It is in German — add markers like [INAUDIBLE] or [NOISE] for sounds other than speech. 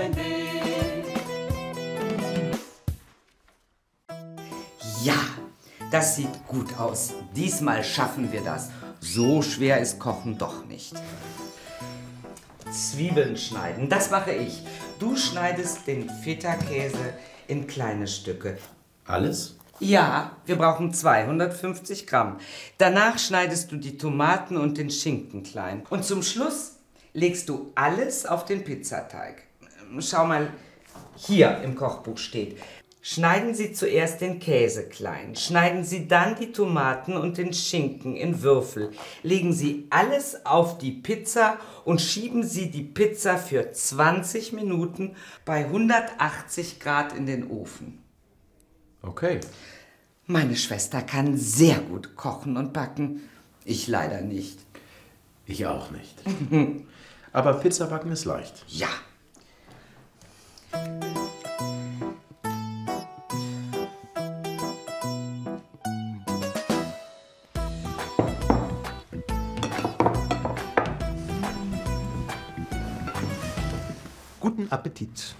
dein Weg. Ja, das sieht gut aus. Diesmal schaffen wir das. So schwer ist Kochen doch nicht. Zwiebeln schneiden, das mache ich. Du schneidest den Feta-Käse in kleine Stücke. Alles? Ja, wir brauchen 250 Gramm. Danach schneidest du die Tomaten und den Schinken klein. Und zum Schluss legst du alles auf den Pizzateig. Schau mal, hier im Kochbuch steht. Schneiden Sie zuerst den Käse klein, schneiden Sie dann die Tomaten und den Schinken in Würfel, legen Sie alles auf die Pizza und schieben Sie die Pizza für 20 Minuten bei 180 Grad in den Ofen. Okay. Meine Schwester kann sehr gut kochen und backen. Ich leider nicht. Ich auch nicht. [LAUGHS] Aber Pizza backen ist leicht. Ja. Guten Appetit.